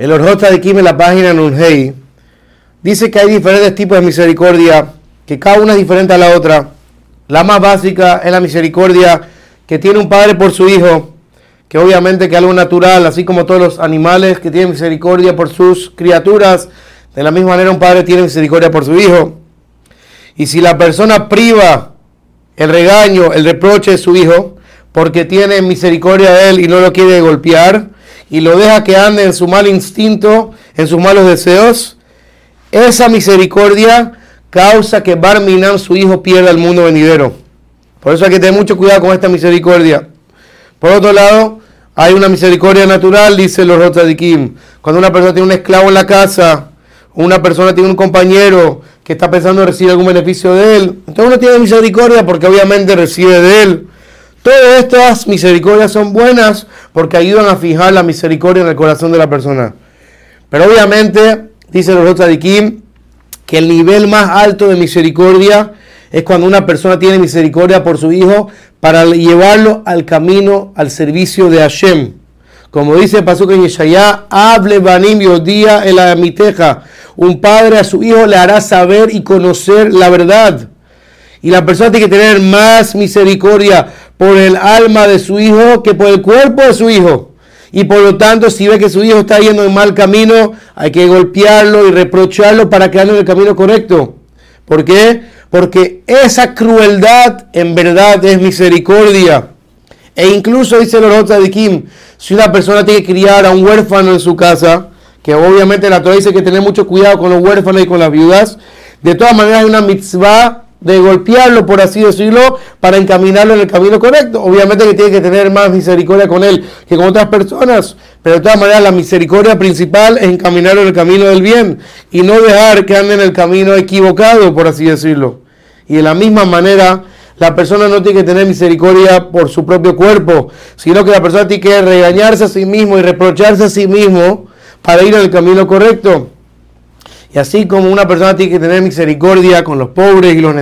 El Orjota de Kim en la página Nunhei dice que hay diferentes tipos de misericordia, que cada una es diferente a la otra. La más básica es la misericordia que tiene un padre por su hijo, que obviamente que algo natural, así como todos los animales que tienen misericordia por sus criaturas, de la misma manera un padre tiene misericordia por su hijo. Y si la persona priva el regaño, el reproche de su hijo, porque tiene misericordia de él y no lo quiere golpear, y lo deja que ande en su mal instinto, en sus malos deseos, esa misericordia causa que Barminan, su hijo, pierda el mundo venidero. Por eso hay que tener mucho cuidado con esta misericordia. Por otro lado, hay una misericordia natural, dice los Rotzadikim. Cuando una persona tiene un esclavo en la casa, una persona tiene un compañero que está pensando en recibir algún beneficio de él, entonces uno tiene misericordia porque obviamente recibe de él. Todas estas misericordias son buenas porque ayudan a fijar la misericordia en el corazón de la persona. Pero obviamente, dice los Kim, que el nivel más alto de misericordia es cuando una persona tiene misericordia por su hijo para llevarlo al camino, al servicio de Hashem. Como dice Pasuk en Yeshaya, hable banim en la miteja. Un padre a su hijo le hará saber y conocer la verdad. Y la persona tiene que tener más misericordia por el alma de su hijo que por el cuerpo de su hijo. Y por lo tanto, si ve que su hijo está yendo en mal camino, hay que golpearlo y reprocharlo para que ande en el camino correcto. ¿Por qué? Porque esa crueldad en verdad es misericordia. E incluso dice los de Kim, si una persona tiene que criar a un huérfano en su casa, que obviamente la Torah dice que tener mucho cuidado con los huérfanos y con las viudas, de todas maneras hay una mitzvah de golpearlo, por así decirlo, para encaminarlo en el camino correcto. Obviamente que tiene que tener más misericordia con él que con otras personas, pero de todas maneras la misericordia principal es encaminarlo en el camino del bien y no dejar que ande en el camino equivocado, por así decirlo. Y de la misma manera, la persona no tiene que tener misericordia por su propio cuerpo, sino que la persona tiene que regañarse a sí mismo y reprocharse a sí mismo para ir en el camino correcto. Y así como una persona tiene que tener misericordia con los pobres y los,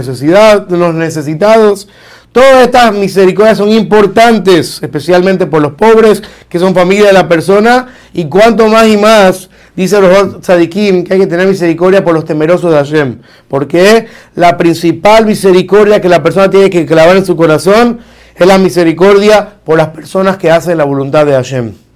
los necesitados, todas estas misericordias son importantes, especialmente por los pobres, que son familia de la persona, y cuanto más y más, dice los tzadikim, que hay que tener misericordia por los temerosos de Hashem, porque la principal misericordia que la persona tiene que clavar en su corazón es la misericordia por las personas que hacen la voluntad de Hashem.